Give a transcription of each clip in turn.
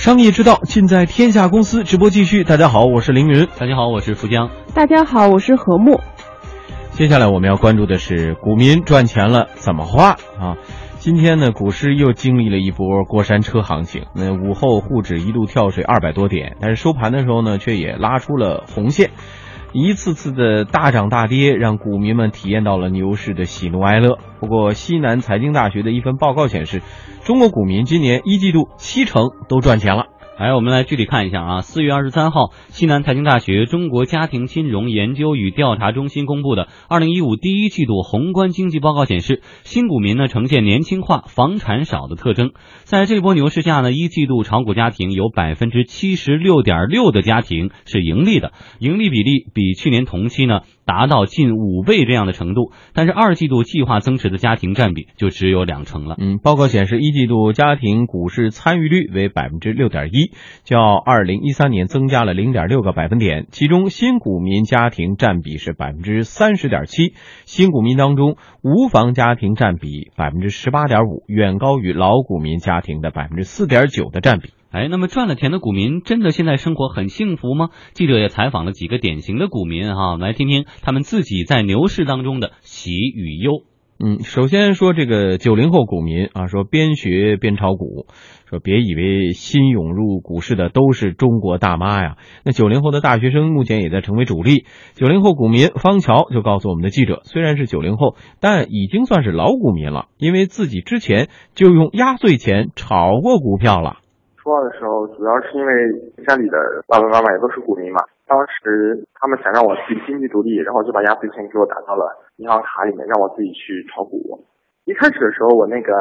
商业之道尽在天下公司。直播继续，大家好，我是凌云。大家好，我是富江。大家好，我是何木。接下来我们要关注的是股民赚钱了怎么花啊？今天呢，股市又经历了一波过山车行情。那午后沪指一度跳水二百多点，但是收盘的时候呢，却也拉出了红线。一次次的大涨大跌，让股民们体验到了牛市的喜怒哀乐。不过，西南财经大学的一份报告显示，中国股民今年一季度七成都赚钱了。来，我们来具体看一下啊。四月二十三号，西南财经大学中国家庭金融研究与调查中心公布的二零一五第一季度宏观经济报告显示，新股民呢呈现年轻化、房产少的特征。在这波牛市下呢，一季度炒股家庭有百分之七十六点六的家庭是盈利的，盈利比例比去年同期呢。达到近五倍这样的程度，但是二季度计划增持的家庭占比就只有两成了。嗯，报告显示，一季度家庭股市参与率为百分之六点一，较二零一三年增加了零点六个百分点。其中，新股民家庭占比是百分之三十点七，新股民当中无房家庭占比百分之十八点五，远高于老股民家庭的百分之四点九的占比。哎，那么赚了钱的股民真的现在生活很幸福吗？记者也采访了几个典型的股民哈，来听听他们自己在牛市当中的喜与忧。嗯，首先说这个九零后股民啊，说边学边炒股，说别以为新涌入股市的都是中国大妈呀。那九零后的大学生目前也在成为主力。九零后股民方桥就告诉我们的记者，虽然是九零后，但已经算是老股民了，因为自己之前就用压岁钱炒过股票了。初二的时候，主要是因为家里的爸爸妈妈也都是股民嘛，当时他们想让我自己经济独立，然后就把压岁钱给我打到了银行卡里面，让我自己去炒股。一开始的时候，我那个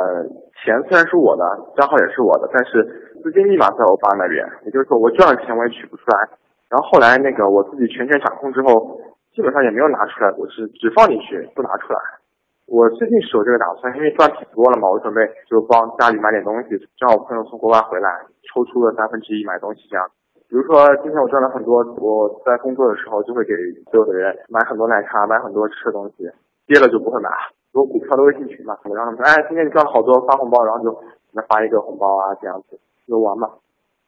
钱虽然是我的，账号也是我的，但是资金密码在我爸那边，也就是说我赚了钱我也取不出来。然后后来那个我自己全权掌控之后，基本上也没有拿出来，我是只放进去不拿出来。我最近是有这个打算，因为赚挺多了嘛，我准备就帮家里买点东西。正好我朋友从国外回来，抽出了三分之一买东西这样。比如说今天我赚了很多，我在工作的时候就会给所有的人买很多奶茶，买很多吃的东西。跌了就不会买。如果股票的微信群嘛，我让他们说，哎，今天你赚了好多，发红包，然后就给他发一个红包啊，这样子游玩嘛。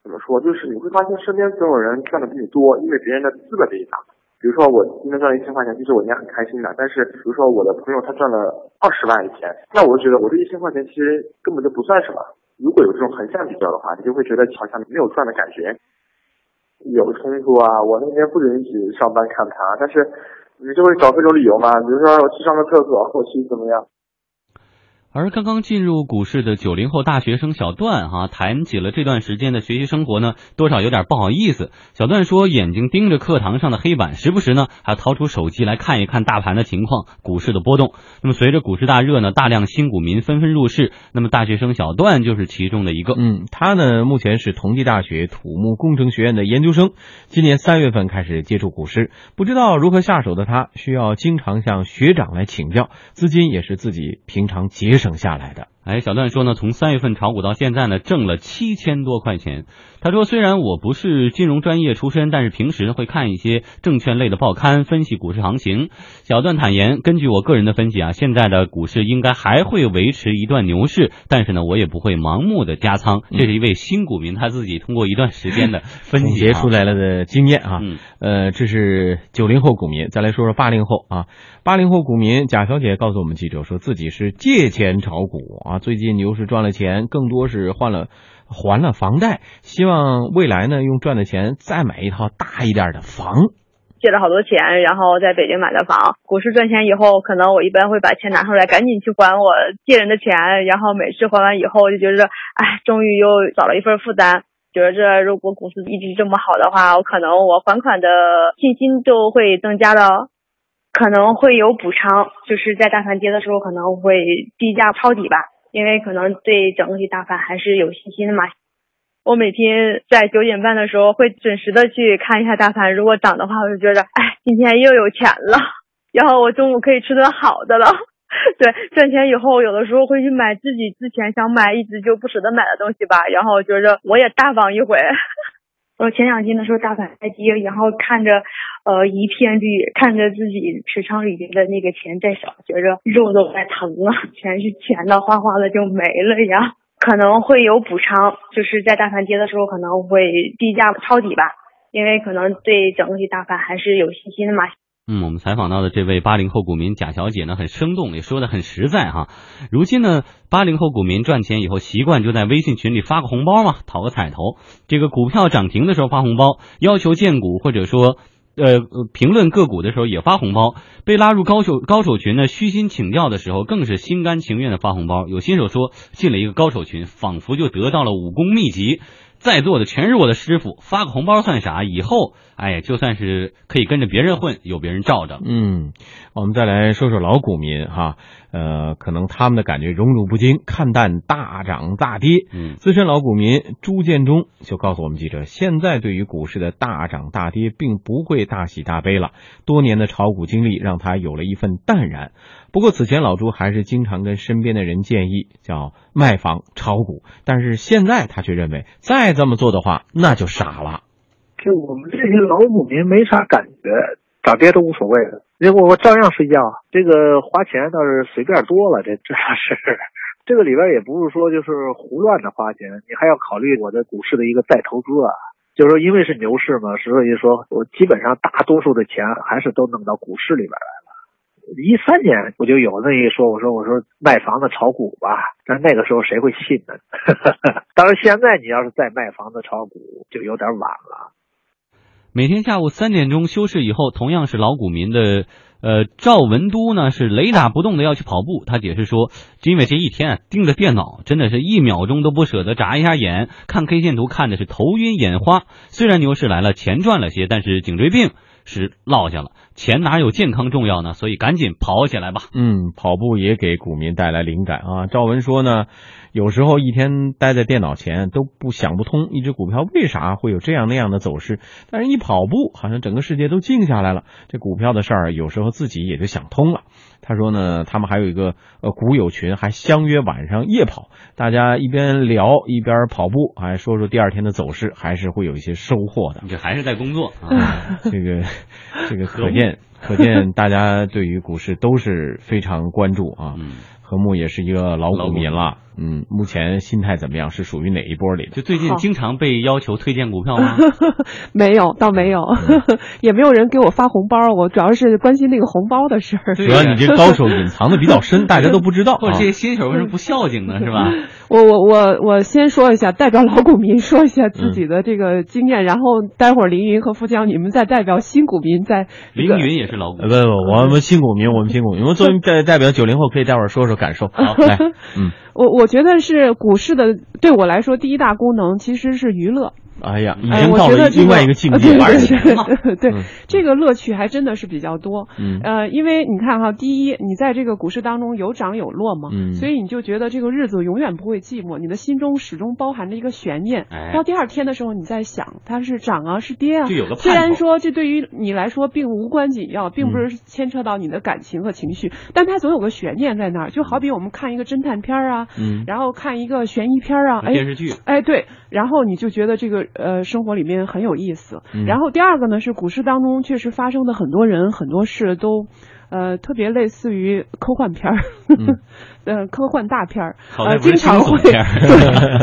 怎么说？就是你会发现身边总有人赚的比你多，因为别人的资本比你大。比如说我今天赚了一千块钱，其实我应该很开心的。但是比如说我的朋友他赚了二十万一天，那我就觉得我这一千块钱其实根本就不算什么。如果有这种横向比较的话，你就会觉得好像没有赚的感觉。有冲突啊！我那天不允许上班看他，但是你就会找各种理由嘛。比如说我去上个厕所，后期怎么样？而刚刚进入股市的九零后大学生小段哈，谈起了这段时间的学习生活呢，多少有点不好意思。小段说，眼睛盯着课堂上的黑板，时不时呢还掏出手机来看一看大盘的情况、股市的波动。那么随着股市大热呢，大量新股民纷纷入市，那么大学生小段就是其中的一个。嗯，他呢目前是同济大学土木工程学院的研究生，今年三月份开始接触股市，不知道如何下手的他，需要经常向学长来请教，资金也是自己平常节。剩下来的。哎，小段说呢，从三月份炒股到现在呢，挣了七千多块钱。他说，虽然我不是金融专业出身，但是平时会看一些证券类的报刊，分析股市行情。小段坦言，根据我个人的分析啊，现在的股市应该还会维持一段牛市，但是呢，我也不会盲目的加仓。这是一位新股民他自己通过一段时间的分析出来了的经验啊。呃，这是九零后股民。再来说说八零后啊，八零后股民贾小姐告诉我们记者，说自己是借钱炒股啊。最近牛市赚了钱，更多是换了还了房贷，希望未来呢用赚的钱再买一套大一点的房。借了好多钱，然后在北京买的房。股市赚钱以后，可能我一般会把钱拿出来，赶紧去还我借人的钱。然后每次还完以后，就觉得哎，终于又少了一份负担。觉得这如果股市一直这么好的话，我可能我还款的信心就会增加了。可能会有补偿，就是在大盘跌的时候可能会低价抄底吧，因为可能对整体大盘还是有信心的嘛。我每天在九点半的时候会准时的去看一下大盘，如果涨的话，我就觉得哎，今天又有钱了，然后我中午可以吃顿好的了。对，赚钱以后有的时候会去买自己之前想买一直就不舍得买的东西吧，然后觉着我也大方一回。我前两天的时候大盘在跌，然后看着呃一片绿，看着自己持仓里面的那个钱在少，觉着肉都在疼啊，全是钱的，哗哗的就没了呀。可能会有补仓，就是在大盘跌的时候可能会低价抄底吧，因为可能对整体大盘还是有信心的嘛。嗯，我们采访到的这位八零后股民贾小姐呢，很生动，也说的很实在哈。如今呢，八零后股民赚钱以后习惯就在微信群里发个红包嘛，讨个彩头。这个股票涨停的时候发红包，要求荐股或者说呃评论个股的时候也发红包。被拉入高手高手群呢，虚心请教的时候更是心甘情愿的发红包。有新手说进了一个高手群，仿佛就得到了武功秘籍。在座的全是我的师傅，发个红包算啥？以后，哎，就算是可以跟着别人混，有别人罩着。嗯，我们再来说说老股民哈，呃，可能他们的感觉荣辱不惊，看淡大涨大跌。嗯，资深老股民朱建忠就告诉我们记者，现在对于股市的大涨大跌，并不会大喜大悲了。多年的炒股经历让他有了一份淡然。不过此前老朱还是经常跟身边的人建议叫卖房炒股，但是现在他却认为再这么做的话那就傻了。就我们这些老股民没啥感觉，涨跌都无所谓的，因为我照样睡觉。这个花钱倒是随便多了，这 这是这个里边也不是说就是胡乱的花钱，你还要考虑我的股市的一个再投资啊。就是说因为是牛市嘛，所以说我基本上大多数的钱还是都弄到股市里边来了。一三年我就有那一说，我说我说卖房子炒股吧，但那个时候谁会信呢？当然现在你要是再卖房子炒股，就有点晚了。每天下午三点钟休市以后，同样是老股民的呃赵文都呢是雷打不动的要去跑步。他解释说，因为这一天啊盯着电脑，真的是一秒钟都不舍得眨一下眼，看 K 线图看的是头晕眼花。虽然牛市来了，钱赚了些，但是颈椎病是落下了。钱哪有健康重要呢？所以赶紧跑起来吧。嗯，跑步也给股民带来灵感啊。赵文说呢，有时候一天待在电脑前都不想不通，一只股票为啥会有这样那样的走势，但是一跑步，好像整个世界都静下来了。这股票的事儿，有时候自己也就想通了。他说呢，他们还有一个呃股友群，还相约晚上夜跑，大家一边聊一边跑步，还说说第二天的走势，还是会有一些收获的。这还是在工作啊，这个这个可见可见大家对于股市都是非常关注啊。嗯，何木也是一个老老股民了，嗯，目前心态怎么样？是属于哪一波里的？就最近经常被要求推荐股票吗？没有，倒没有，也没有人给我发红包。我主要是关心那个红包的事儿。主要你这高手隐藏的比较深，大家都不知道啊或者这。些新手为什么不孝敬呢？是吧？我我我我先说一下，代表老股民说一下自己的这个经验，然后待会儿凌云和富江你们再代表新股民再这个凌云也是老股呃，不不，我们新股民，我们新股民，我们作为代代表九零后，可以待会儿说说感受。好，来，嗯，我我觉得是股市的，对我来说第一大功能其实是娱乐。哎呀，已哎，经到了我觉得另外一个境界 了。对对对对嗯这个乐趣还真的是比较多。嗯呃，因为你看哈，第一，你在这个股市当中有涨有落嘛，嗯所以你就觉得这个日子永远不会寂寞，你的心中始终包含着一个悬念。哎到第二天的时候，你在想它是涨啊是跌啊就有个虽然说这对于你来说并无关紧要，并不是牵扯到你的感情和情绪，但它总有个悬念在那儿。就好比我们看一个侦探片啊，嗯然后看一个悬疑片啊，哎电视剧哎，对，然后你就觉得这个呃生活里面很有意思。嗯然后第二个呢是股市当中确实发生的很多人很多事都，呃特别类似于科幻片儿，嗯 呃科幻大片儿，呃经常会 对，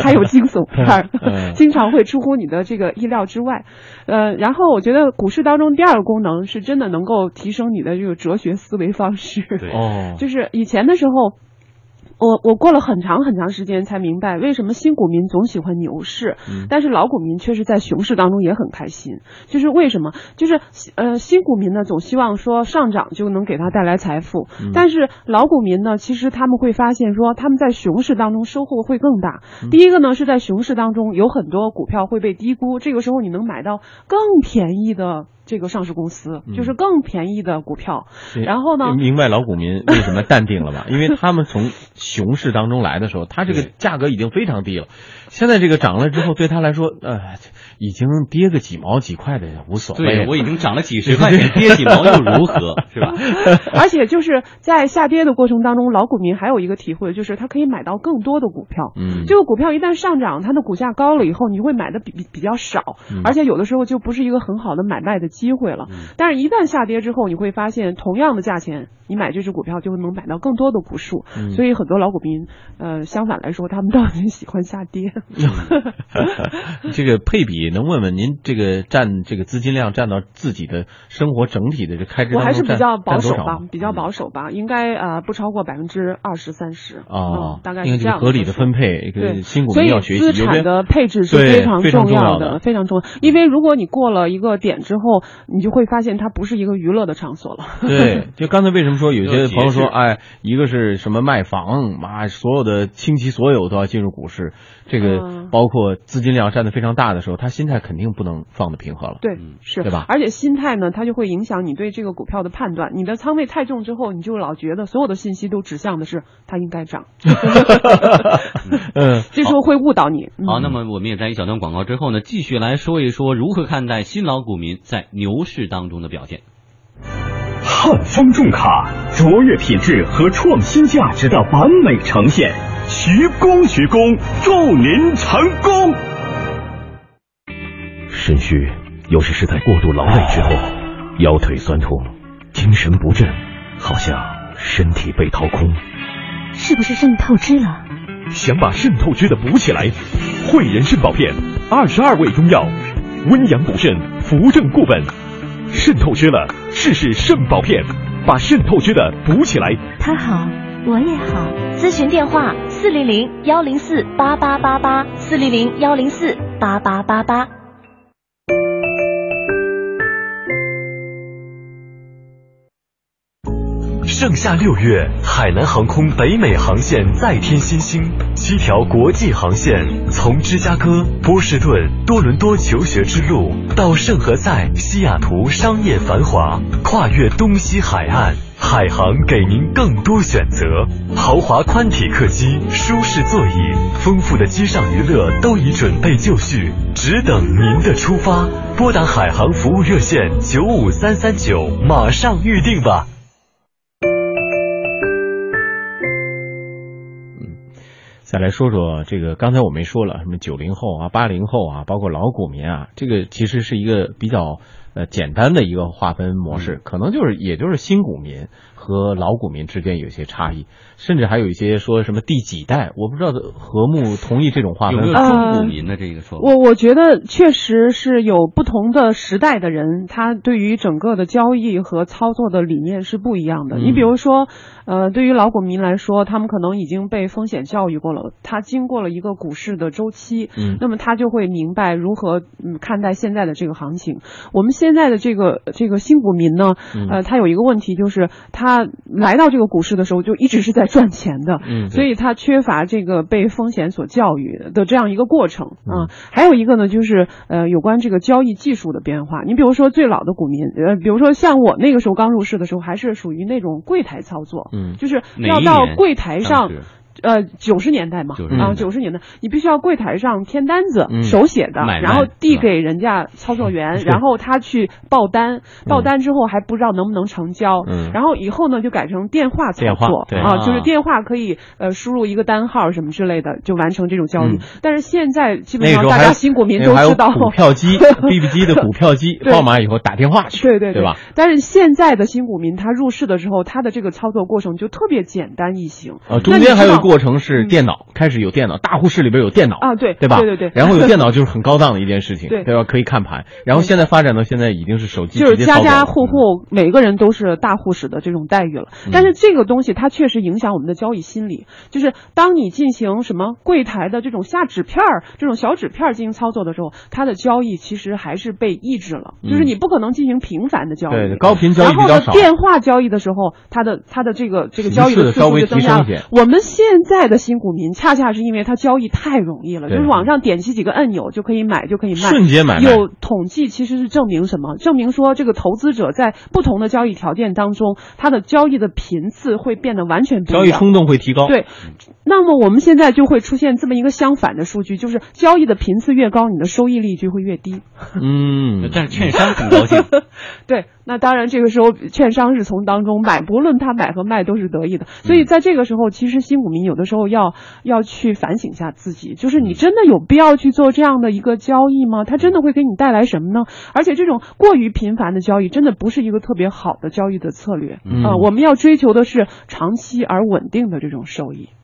还有惊悚片儿 嗯，经常会出乎你的这个意料之外。呃，然后我觉得股市当中第二个功能是真的能够提升你的这个哲学思维方式。对哦，就是以前的时候。我我过了很长很长时间才明白，为什么新股民总喜欢牛市，嗯但是老股民却是在熊市当中也很开心。就是为什么？就是呃，新股民呢总希望说上涨就能给他带来财富，嗯但是老股民呢，其实他们会发现说他们在熊市当中收获会更大。嗯第一个呢是在熊市当中有很多股票会被低估，这个时候你能买到更便宜的这个上市公司，嗯就是更便宜的股票。对然后呢明白老股民 为什么淡定了吧？因为他们从熊市当中来的时候，他这个价格已经非常低了，现在这个涨了之后，对他来说，呃，已经跌个几毛几块的无所谓。我已经涨了几十块钱，跌几毛又如何？是吧？而且就是在下跌的过程当中，老股民还有一个体会，就是他可以买到更多的股票。嗯，这个股票一旦上涨，它的股价高了以后，你会买的比比比较少，嗯而且有的时候就不是一个很好的买卖的机会了。但是，一旦下跌之后，你会发现同样的价钱，你买这只股票就能买到更多的股数。所以，很多老股民，呃，相反来说，他们倒很喜欢下跌。这个配比，能问问您这个占这个资金量占到自己的生活整体的这开支我还是比较保守吧，比较保守吧，应该呃不超过百分之二十三十啊，大概是这样合理的分配。一个新股民要学习，资产的配置是非常重要的，非常重要。因为如果你过了一个点之后，你就会发现它不是一个娱乐的场所了。对，就刚才为什么说有些朋友说，哎，一个是什么卖房，妈，所有的倾其所有都要进入股市，这个包括资金量占的非常大的时候，他心态肯定不能放的平和了。对，是，对吧？而且心态呢，它就会影响你对这个股票的判断。你的仓位太重之后，你就老觉得所有的信息都指向的是它应该涨。嗯，这时候会误导你。好，那么我们也在一小段广告之后呢，继续来说一说如何看待新老股民在牛市当中的表现。汉方重卡，卓越品质和创新价值的完美呈现，徐工徐工，祝您成功。肾虚，有时是在过度劳累之后，腰腿酸痛，精神不振，好像身体被掏空，是不是肾透支了？想把肾透支的补起来，汇仁肾宝片，二十二味中药，温阳补肾，扶正固本。肾透支了，试试肾宝片，把肾透支的补起来。他好，我也好。咨询电话：四零零幺零四八八八八，四零零幺零四八八八八。盛夏六月，海南航空北美航线再添新星，七条国际航线，从芝加哥、波士顿、多伦多求学之路，到圣何塞、西雅图商业繁华，跨越东西海岸，海航给您更多选择。豪华宽体客机，舒适座椅，丰富的机上娱乐都已准备就绪，只等您的出发。拨打海航服务热线九五三三九，马上预定吧。再来说说这个，刚才我没说了，什么九零后啊、八零后啊，包括老股民啊，这个其实是一个比较呃简单的一个划分模式，可能就是也就是新股民和老股民之间有些差异，甚至还有一些说什么第几代，我不知道和睦同意这种划分。有没有中股民的这个说法？我我觉得确实是有不同的时代的人，他对于整个的交易和操作的理念是不一样的。你比如说。呃，对于老股民来说，他们可能已经被风险教育过了，他经过了一个股市的周期，嗯，那么他就会明白如何嗯看待现在的这个行情。我们现在的这个这个新股民呢，呃，他有一个问题就是他来到这个股市的时候就一直是在赚钱的，嗯，所以他缺乏这个被风险所教育的这样一个过程啊。还有一个呢，就是呃有关这个交易技术的变化。你比如说最老的股民，呃，比如说像我那个时候刚入市的时候，还是属于那种柜台操作。嗯，就是要到柜台上。呃，九十年代嘛，啊，九十年代，你必须要柜台上填单子，手写的，然后递给人家操作员，然后他去报单，报单之后还不知道能不能成交，然后以后呢就改成电话操作，啊，就是电话可以呃输入一个单号什么之类的就完成这种交易。但是现在基本上大家新股民都知道，股票机，B B 机的 股票机，报码以后打电话去，对对对。吧？但是现在的新股民他入市的时候，他的这个操作过程就特别简单易行，啊，中间还有。过程是电脑开始有电脑，大户室里边有电脑啊，对对吧？对对对。然后有电脑就是很高档的一件事情，对吧？可以看盘。然后现在发展到现在已经是手机，就是家家户户每个人都是大户室的这种待遇了。但是这个东西它确实影响我们的交易心理，就是当你进行什么柜台的这种下纸片儿、这种小纸片进行操作的时候，它的交易其实还是被抑制了，就是你不可能进行频繁的交易。对，高频交易比较少。电话交易的时候，它的它的这个这个交易的稍微增加了。我们现在的新股民恰恰是因为它交易太容易了，就是网上点击几个按钮就可以买，就可以卖，瞬间买。有统计其实是证明什么？证明说这个投资者在不同的交易条件当中，他的交易的频次会变得完全不一样，交易冲动会提高。对，那么我们现在就会出现这么一个相反的数据，就是交易的频次越高，你的收益率就会越低。嗯，但是券商很高兴。对。那当然，这个时候券商是从当中买，不论他买和卖都是得益的。所以在这个时候，其实新股民。民有的时候要要去反省一下自己，就是你真的有必要去做这样的一个交易吗？它真的会给你带来什么呢？而且这种过于频繁的交易，真的不是一个特别好的交易的策略啊！我们要追求的是长期而稳定的这种收益。